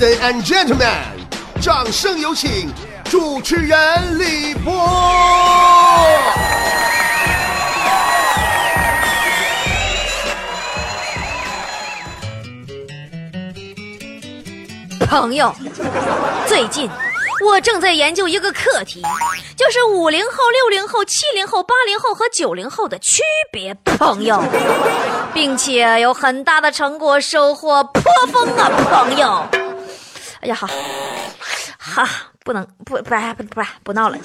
Ladies and gentlemen，掌声有请主持人李波。朋友，最近我正在研究一个课题，就是五零后、六零后、七零后、八零后和九零后的区别。朋友，并且有很大的成果收获颇丰啊，朋友。哎呀，好，哈，不能不不不不不闹了，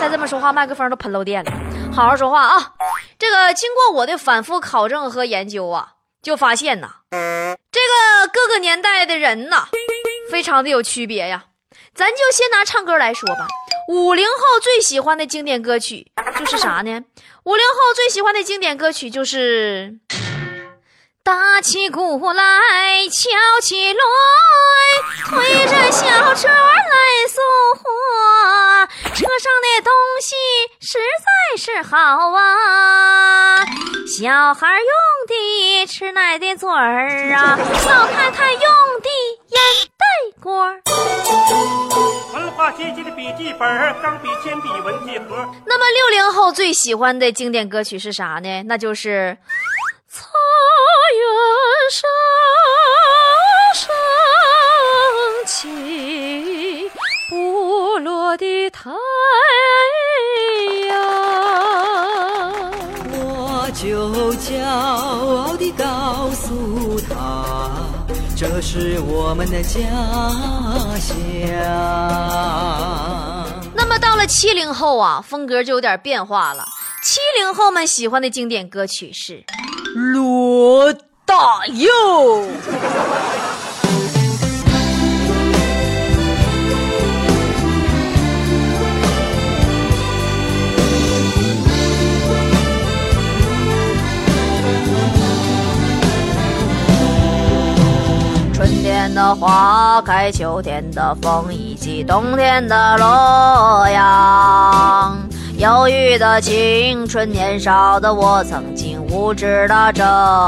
再这么说话，麦克风都喷漏电了。好好说话啊！这个经过我的反复考证和研究啊，就发现呐，这个各个年代的人呐。非常的有区别呀，咱就先拿唱歌来说吧。五零后最喜欢的经典歌曲就是啥呢？五零后最喜欢的经典歌曲就是打起鼓来敲起锣，推着小车来送货，车上的东西实在是好啊。小孩用的吃奶的嘴儿啊，老太太用的烟袋锅。文化阶级的笔记本、钢笔、铅笔、文具盒。那么六零后最喜欢的经典歌曲是啥呢？那就是《草原上升起不落的太阳》。我就骄傲地告诉他，这是我们的家乡。那么到了七零后啊，风格就有点变化了。七零后们喜欢的经典歌曲是《罗大佑》。的花开，秋天的风，以及冬天的洛阳。忧郁的青春，年少的我，曾经无知的这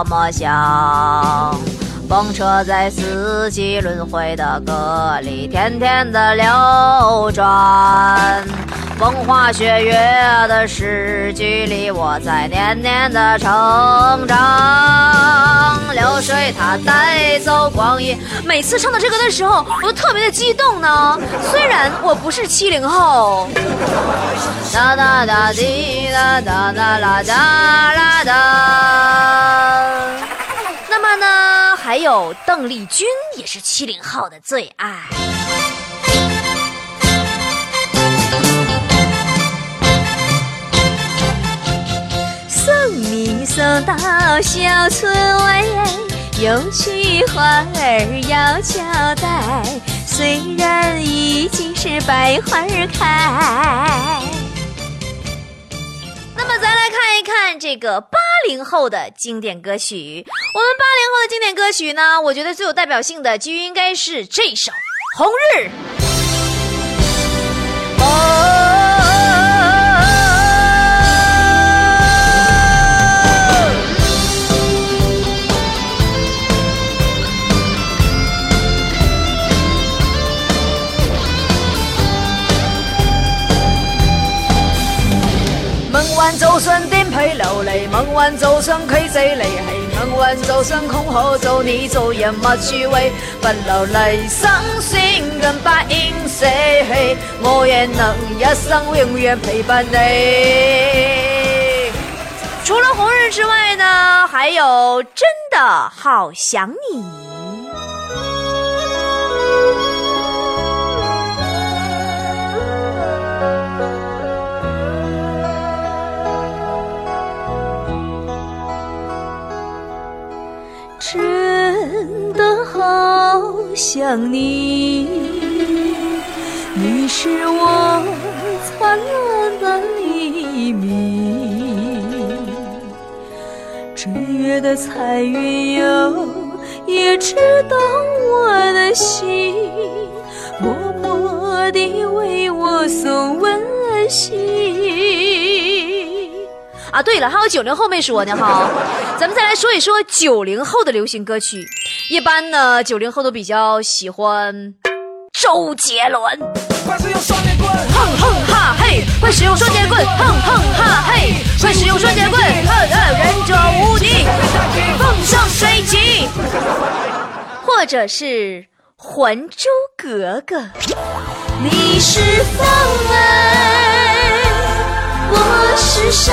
么想。风车在四季轮回的歌里，天天的流转。风花雪月的诗句里，我在年年的成长。流水它带走光阴。每次唱到这个的时候，我都特别的激动呢。虽然我不是七零后。哒哒哒滴哒哒哒啦哒啦哒。还有邓丽君也是七零后的最爱。送你送到小村外，有句话儿要交代。虽然已经是百花开，那么咱来看一看这个八零后的经典歌曲。我们八零后的经典歌曲呢，我觉得最有代表性的就应该是这首《红日》。就算流离，梦幻就算曲折离奇，梦幻就算空可做你做人物趣味，不流离伤心跟白应舍弃，我也能一生永远陪伴你。除了红日之外呢，还有真的好想你。好想你，你是我灿烂的黎明。追月的彩云哟，也知道我的心，默默地为我送温馨。啊，对了，还有九零后没说呢哈，咱们再来说一说九零后的流行歌曲。一般呢，九零后都比较喜欢周杰伦。快使用双截棍，哼哼哈嘿，快使用双截棍，哼哼哈嘿，快使用双截棍，哼哼，忍者无敌，风生水起，或者是《还珠格格》。你是风儿，我是沙，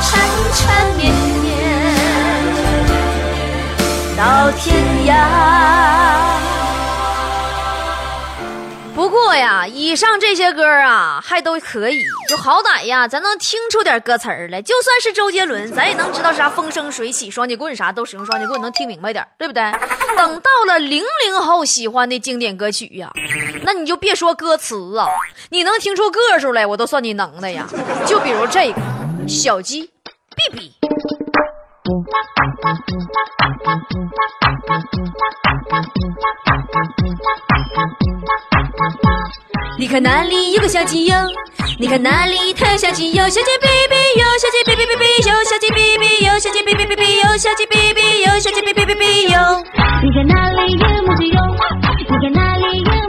缠缠绵绵到天涯。不过呀，以上这些歌啊，还都可以，就好歹呀，咱能听出点歌词儿来。就算是周杰伦，咱也能知道啥风生水起、双截棍啥都使用双截棍，能听明白点，对不对？等到了零零后喜欢的经典歌曲呀，那你就别说歌词啊，你能听出个数来，我都算你能的呀。就比如这个小鸡哔哔。你看那里有个小鸡哟，你看那里它小鸡哟，小鸡哔哔哟，小鸡哔哔哔哔哟，小鸡哔哔哟，小鸡哔哔哔哔哟，小鸡哔哔哟，小鸡哔哔哔哔哟。你看那里有母鸡哟，你看那里有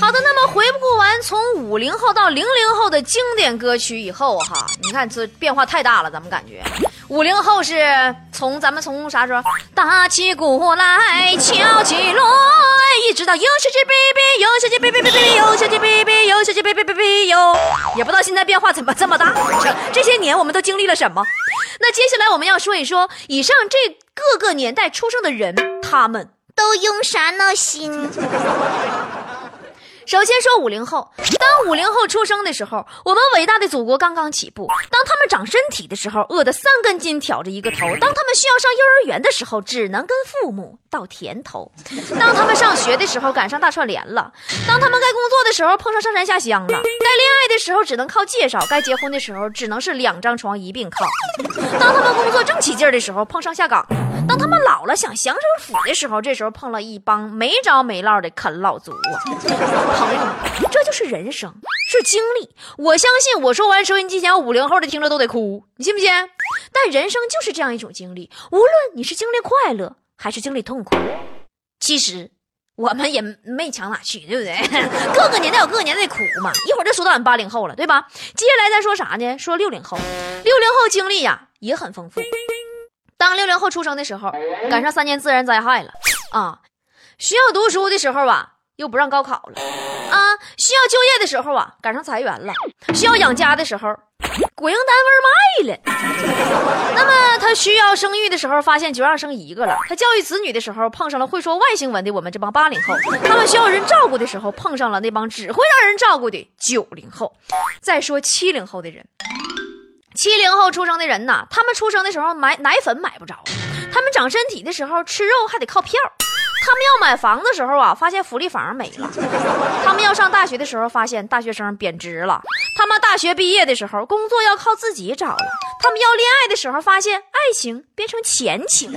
好的，那么回顾完从五零后到零零后的经典歌曲以后哈，你看这变化太大了，咱们感觉。五零后是从咱们从啥时候打起鼓来敲起锣，一直到有小鸡哔哔，有小鸡哔哔哔哔，有小鸡哔哔，有小鸡哔哔哔哔哟，也不知道现在变化怎么这么大，这这些年我们都经历了什么？那接下来我们要说一说以上这各个年代出生的人，他们都用啥闹心？首先说五零后，当五零后出生的时候，我们伟大的祖国刚刚起步；当他们长身体的时候，饿得三根筋挑着一个头；当他们需要上幼儿园的时候，只能跟父母到田头；当他们上学的时候，赶上大串联了；当他们该工作的时候，碰上上山下乡了；该恋爱的时候，只能靠介绍；该结婚的时候，只能是两张床一并靠；当他们工作正起劲的时候，碰上下岗；当他们老了想享受福的时候，这时候碰了一帮没着没落的啃老族啊！朋友们，这就是人生，是经历。我相信我说完，收音机前有五零后的听着都得哭，你信不信？但人生就是这样一种经历，无论你是经历快乐还是经历痛苦，其实我们也没强哪去，对不对？各个年代有各个年代的苦嘛。一会儿就说到俺们八零后了，对吧？接下来再说啥呢？说六零后，六零后经历呀也很丰富。当六零后出生的时候，赶上三年自然灾害了啊，需要读书的时候啊。又不让高考了，啊！需要就业的时候啊，赶上裁员了；需要养家的时候，国营单位卖了。那么他需要生育的时候，发现就让生一个了；他教育子女的时候，碰上了会说外星文的我们这帮八零后；他们需要人照顾的时候，碰上了那帮只会让人照顾的九零后。再说七零后的人，七零后出生的人呐，他们出生的时候买奶粉买不着，他们长身体的时候吃肉还得靠票。他们要买房的时候啊，发现福利房没了；他们要上大学的时候，发现大学生贬值了；他们大学毕业的时候，工作要靠自己找了；他们要恋爱的时候，发现爱情变成钱情；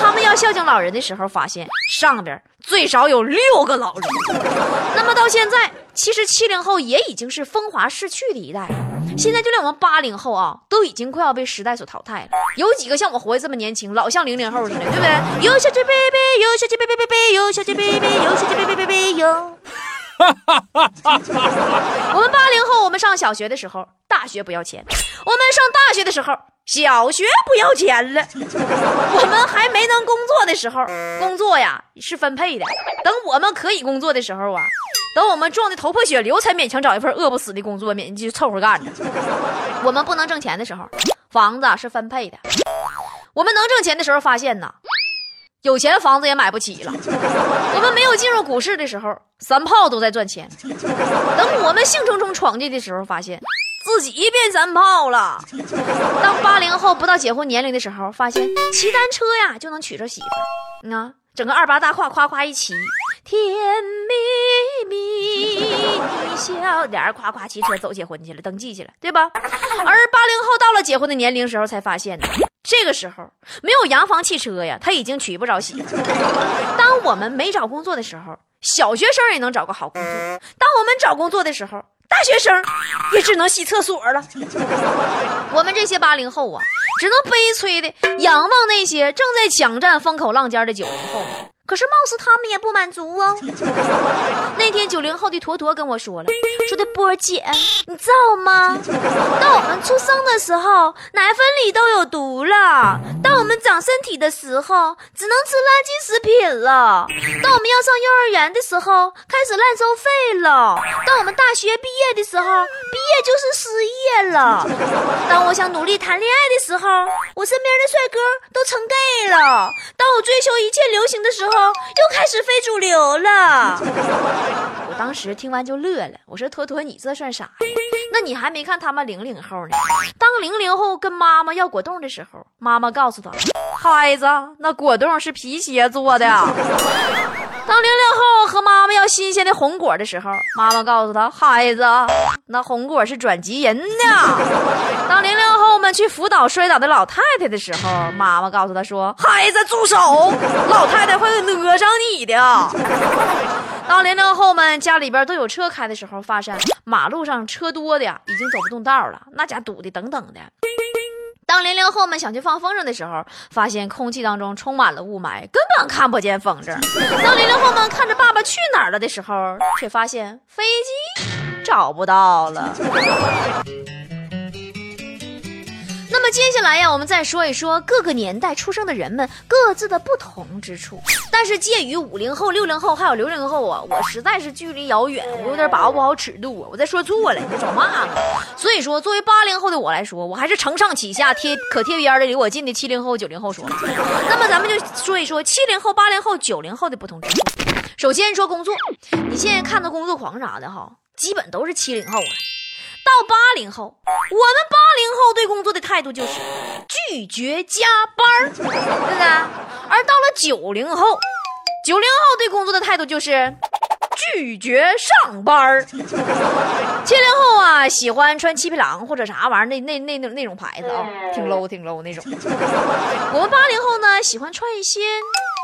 他们要孝敬老人的时候，发现上边最少有六个老人。那么到现在，其实七零后也已经是风华逝去的一代了。现在就连我们八零后啊，都已经快要被时代所淘汰了。有几个像我活的这么年轻，老像零零后似的，对不对？有小鸡哔哔，有小鸡哔哔哔哔，有小鸡哔哔，有小鸡哔哔哔哔，有。我们八零后，我们上小学的时候，大学不要钱；我们上大学的时候，小学不要钱了。我们还没能工作的时候，工作呀是分配的；等我们可以工作的时候啊。等我们撞的头破血流，才勉强找一份饿不死的工作，勉就凑合干着。我们不能挣钱的时候，房子是分配的；我们能挣钱的时候，发现呐，有钱房子也买不起了。我们没有进入股市的时候，三炮都在赚钱。等我们兴冲冲闯进的时候，发现自己变三炮了。当八零后不到结婚年龄的时候，发现骑单车呀就能娶着媳妇儿，啊，整个二八大胯夸夸一骑。甜蜜蜜，你笑脸夸夸骑车走结婚去了，登记去了，对吧？而八零后到了结婚的年龄时候，才发现呢，这个时候没有洋房汽车呀，他已经娶不着媳妇。当我们没找工作的时候，小学生也能找个好工作；当我们找工作的时候，大学生也只能洗厕所了。我们这些八零后啊，只能悲催的仰望那些正在抢占风口浪尖的九零后。可是貌似他们也不满足哦。那天九零后的坨坨跟我说了，说的波儿姐，你知道吗？当我们出生的时候，奶粉里都有毒了；当我们长身体的时候，只能吃垃圾食品了；当我们要上幼儿园的时候，开始乱收费了；当我们大学毕业的时候，毕业就是失业了；当我想努力谈恋爱的时候，我身边的帅哥都成 gay 了；当我追求一切流行的时候，又开始非主流了。我当时听完就乐了，我说：“坨坨，你这算啥呀？那你还没看他们零零后呢。当零零后跟妈妈要果冻的时候，妈妈告诉他：孩子，那果冻是皮鞋做的。当零零后和妈妈要新鲜的红果的时候，妈妈告诉他：孩子，那红果是转基因的。当零零后们去辅导摔倒的老太太的时候，妈妈告诉他说：孩子，住手，老太太会讹上你的。当零零后们家里边都有车开的时候，发现马路上车多的呀，已经走不动道了，那家堵的等等的。当零零后们想去放风筝的时候，发现空气当中充满了雾霾，根本看不见风筝。当零零后们看着《爸爸去哪儿了》的时候，却发现飞机找不到了。接下来呀，我们再说一说各个年代出生的人们各自的不同之处。但是介于五零后、六零后还有零零后啊，我实在是距离遥远，我有点把握不好尺度啊。我再说错了，你就找骂我。所以说，作为八零后的我来说，我还是承上启下、贴可贴边的离我近的七零后、九零后说。那么咱们就说一说七零后、八零后、九零后的不同之处。首先说工作，你现在看到工作狂啥的哈，基本都是七零后了。到八零后，我们八零后对工作的态度就是拒绝加班儿，对不对？而到了九零后，九零后对工作的态度就是拒绝上班儿。七零后啊，喜欢穿七匹狼或者啥玩意儿，那那那那那种牌子啊，挺 low 挺 low 那种。我们八零后呢，喜欢穿一些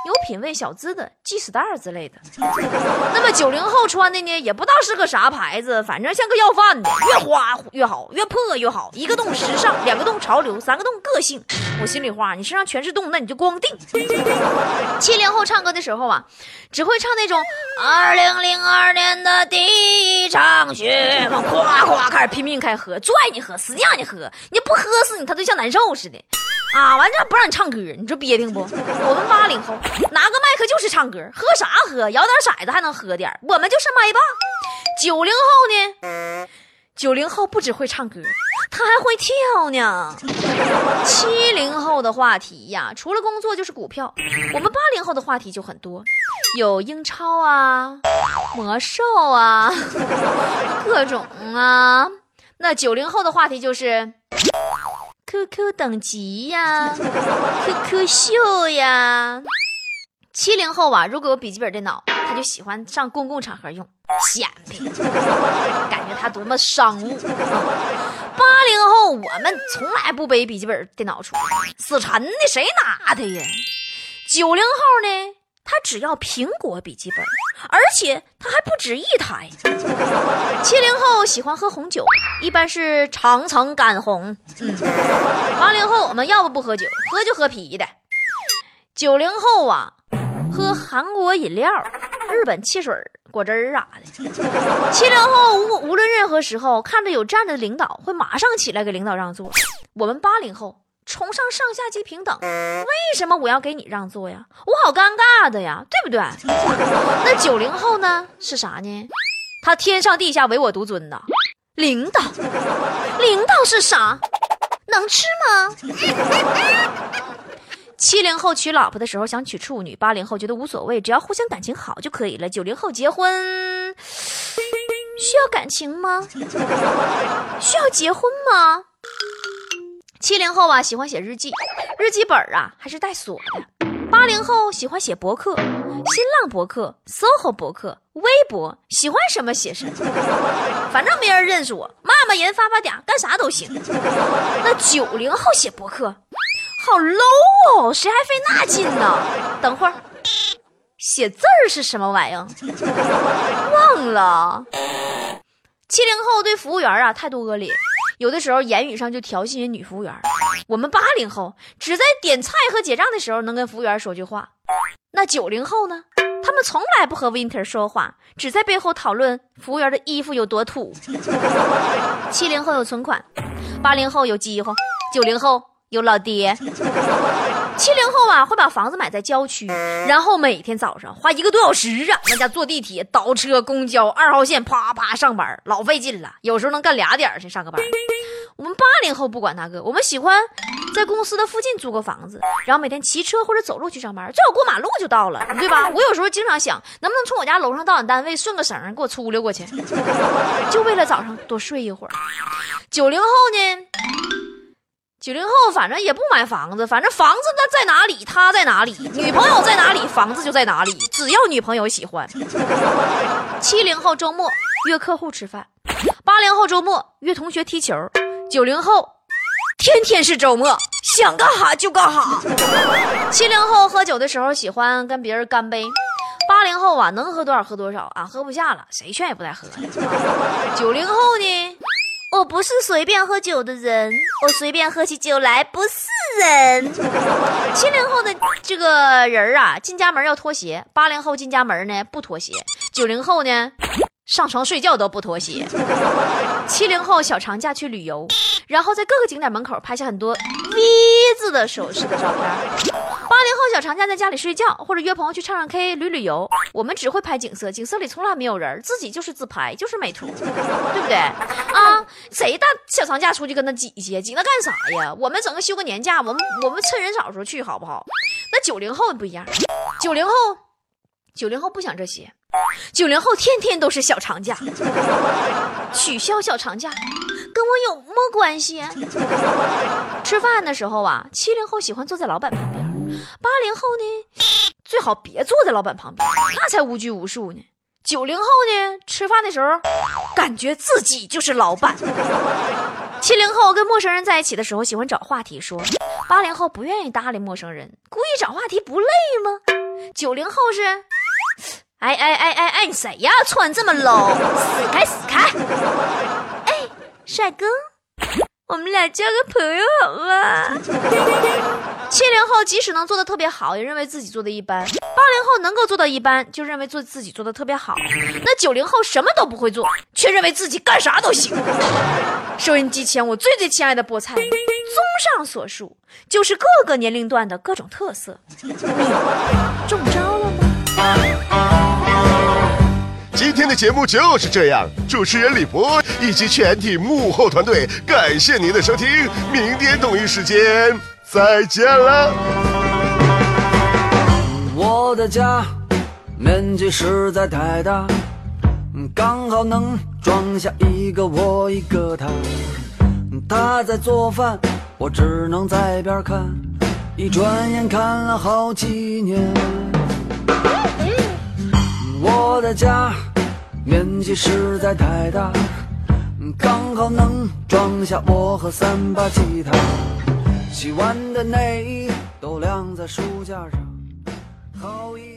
有品位小资的 G Star 之类的。那么九零后穿的呢，也不知道是个啥牌子，反正像个要饭的，越花越好，越破越好。一个洞时尚，两个洞潮流，三个洞个性。我心里话，你身上全是洞，那你就光腚。七零后唱歌的时候啊，只会唱那种二零零二年的第一场雪，夸夸开始拼命开喝，拽你喝，使劲让你喝，你不喝死你，他就像难受似的。啊，完这不让你唱歌，你说憋挺不？我们八零后拿个麦克就是唱歌，喝啥喝？摇点骰子还能喝点我们就是麦霸。九零后呢？九零后不只会唱歌，他还会跳呢。七零后的话题呀，除了工作就是股票。我们八零后的话题就很多，有英超啊、魔兽啊，各种啊。那九零后的话题就是 QQ 等级呀、QQ 秀呀。七零后啊，如果有笔记本电脑，他就喜欢上公共场合用，显摆，感觉他多么商务。八零后我们从来不背笔记本电脑出门，死沉的谁拿他呀？九零后呢，他只要苹果笔记本，而且他还不止一台。七零后喜欢喝红酒，一般是长城干红。嗯，八零后我们要不不喝酒，喝就喝啤的。九零后啊，喝韩国饮料、日本汽水、果汁儿啥的。七零后无无论任何时候看着有站着的领导，会马上起来给领导让座。我们八零后崇尚上下级平等，为什么我要给你让座呀？我好尴尬的呀，对不对？那九零后呢？是啥呢？他天上地下唯我独尊呐，领导，领导是啥？能吃吗？七零后娶老婆的时候想娶处女，八零后觉得无所谓，只要互相感情好就可以了。九零后结婚需要感情吗？需要结婚吗？七零后啊喜欢写日记，日记本啊还是带锁的。八零后喜欢写博客，新浪博客、SOHO 博客、微博，喜欢什么写什么，反正没人认识我，骂骂人、发发嗲，干啥都行。那九零后写博客。好 low 哦，谁还费那劲呢？等会儿，写字儿是什么玩意儿？忘了。七零后对服务员啊态度恶劣，有的时候言语上就调戏人女服务员。我们八零后只在点菜和结账的时候能跟服务员说句话，那九零后呢？他们从来不和 Winter 说话，只在背后讨论服务员的衣服有多土。七零后有存款，八零后有饥荒，九零后有老爹。七零后啊，会把房子买在郊区，然后每天早上花一个多小时啊，那家坐地铁、倒车、公交、二号线，啪啪上班，老费劲了。有时候能干俩点儿去上个班。我们八零后不管那个，我们喜欢在公司的附近租个房子，然后每天骑车或者走路去上班，最好过马路就到了，对吧？我有时候经常想，能不能从我家楼上到俺单位顺个绳给我粗溜过去，就为了早上多睡一会儿。九零后呢？九零后反正也不买房子，反正房子那在哪里，他在哪里，女朋友在哪里，房子就在哪里，只要女朋友喜欢。七零后周末约客户吃饭，八零后周末约同学踢球，九零后天天是周末，想干哈就干哈。七零后喝酒的时候喜欢跟别人干杯，八零后啊能喝多少喝多少啊，喝不下了谁劝也不带喝的。九零后呢？我不是随便喝酒的人，我随便喝起酒来不是人。七零后的这个人啊，进家门要脱鞋；八零后进家门呢不脱鞋；九零后呢上床睡觉都不脱鞋。七零后小长假去旅游，然后在各个景点门口拍下很多 V 字的手势的照片。八零后小长假在家里睡觉，或者约朋友去唱唱 K、旅旅游。我们只会拍景色，景色里从来没有人，自己就是自拍，就是美图，对不对？啊，谁大小长假出去跟他挤去？挤那干啥呀？我们整个休个年假，我们我们趁人少的时候去，好不好？那九零后不一样，九零后，九零后不想这些，九零后天天都是小长假，取消小长假，跟我有么关系？吃饭的时候啊，七零后喜欢坐在老板旁边，八零后呢，最好别坐在老板旁边，那才无拘无束呢。九零后呢，吃饭的时候感觉自己就是老板。七零后跟陌生人在一起的时候喜欢找话题说，八零后不愿意搭理陌生人，故意找话题不累吗？九零后是，哎哎哎哎哎，你谁呀？穿这么 low，死开死开！哎，帅哥，我们俩交个朋友好吗？七零后即使能做的特别好，也认为自己做的一般；八零后能够做到一般，就认为做自己做的特别好。那九零后什么都不会做，却认为自己干啥都行。收音机前，我最最亲爱的菠菜，综上所述，就是各个年龄段的各种特色。中招了吗？今天的节目就是这样，主持人李博以及全体幕后团队，感谢您的收听，明天同一时间再见了。我的家面积实在太大，刚好能装下一个我一个他。他在做饭，我只能在边看，一转眼看了好几年。我的家面积实在太大，刚好能装下我和三把吉他。洗完的内衣都晾在书架上，好一。